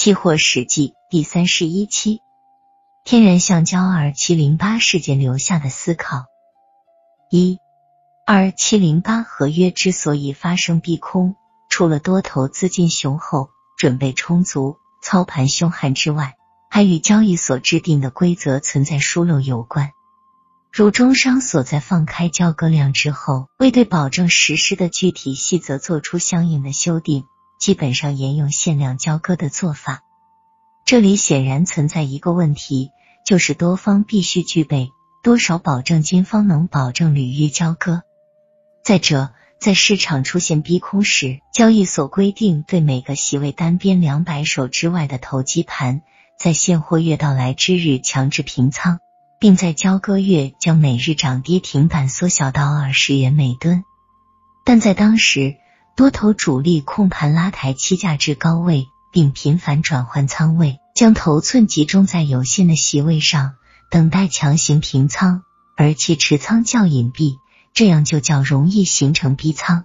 期货史记第三十一期，天然橡胶二七零八事件留下的思考。一二七零八合约之所以发生逼空，除了多头资金雄厚、准备充足、操盘凶悍之外，还与交易所制定的规则存在疏漏有关。如中商所在放开交割量之后，未对保证实施的具体细则做出相应的修订。基本上沿用限量交割的做法，这里显然存在一个问题，就是多方必须具备多少保证金方能保证履约交割。再者，在市场出现逼空时，交易所规定对每个席位单边两百手之外的投机盘，在现货月到来之日强制平仓，并在交割月将每日涨跌停板缩小到二十元每吨。但在当时。多头主力控盘拉抬期价至高位，并频繁转换仓位，将头寸集中在有限的席位上，等待强行平仓，而其持仓较隐蔽，这样就较容易形成逼仓。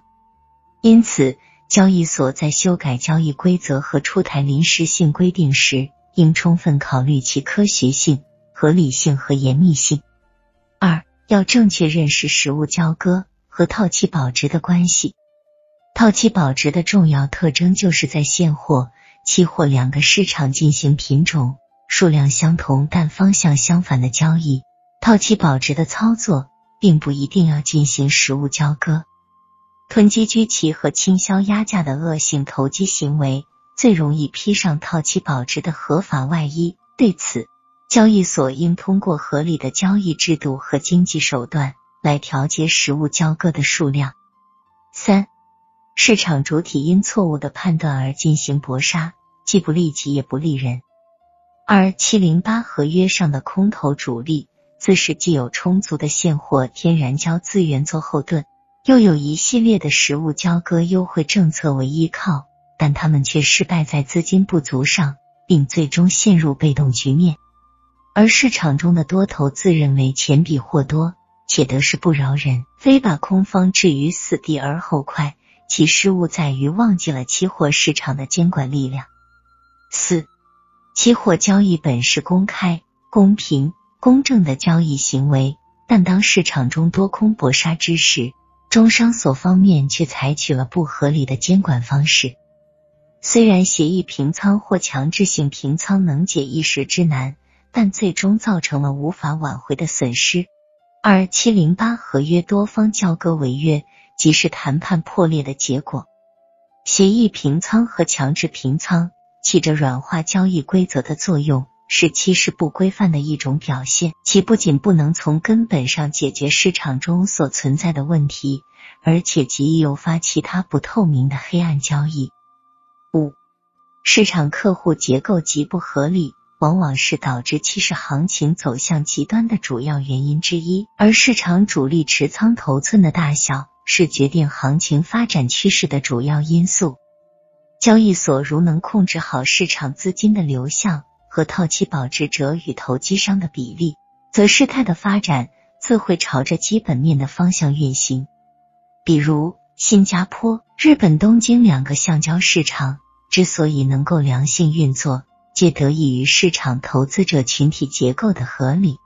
因此，交易所在修改交易规则和出台临时性规定时，应充分考虑其科学性、合理性和严密性。二，要正确认识实物交割和套期保值的关系。套期保值的重要特征就是在现货、期货两个市场进行品种、数量相同但方向相反的交易。套期保值的操作并不一定要进行实物交割。囤积居奇和倾销压价的恶性投机行为最容易披上套期保值的合法外衣。对此，交易所应通过合理的交易制度和经济手段来调节实物交割的数量。三。市场主体因错误的判断而进行搏杀，既不利己也不利人。二七零八合约上的空头主力，自是既有充足的现货天然胶资源做后盾，又有一系列的实物交割优惠政策为依靠，但他们却失败在资金不足上，并最终陷入被动局面。而市场中的多头自认为钱比货多，且得势不饶人，非把空方置于死地而后快。其失误在于忘记了期货市场的监管力量。四、期货交易本是公开、公平、公正的交易行为，但当市场中多空搏杀之时，中商所方面却采取了不合理的监管方式。虽然协议平仓或强制性平仓能解一时之难，但最终造成了无法挽回的损失。二七零八合约多方交割违约。即是谈判破裂的结果。协议平仓和强制平仓起着软化交易规则的作用，是欺势不规范的一种表现。其不仅不能从根本上解决市场中所存在的问题，而且极易诱发其他不透明的黑暗交易。五、市场客户结构极不合理，往往是导致期市行情走向极端的主要原因之一。而市场主力持仓头寸的大小。是决定行情发展趋势的主要因素。交易所如能控制好市场资金的流向和套期保值者与投机商的比例，则事态的发展自会朝着基本面的方向运行。比如，新加坡、日本东京两个橡胶市场之所以能够良性运作，皆得益于市场投资者群体结构的合理。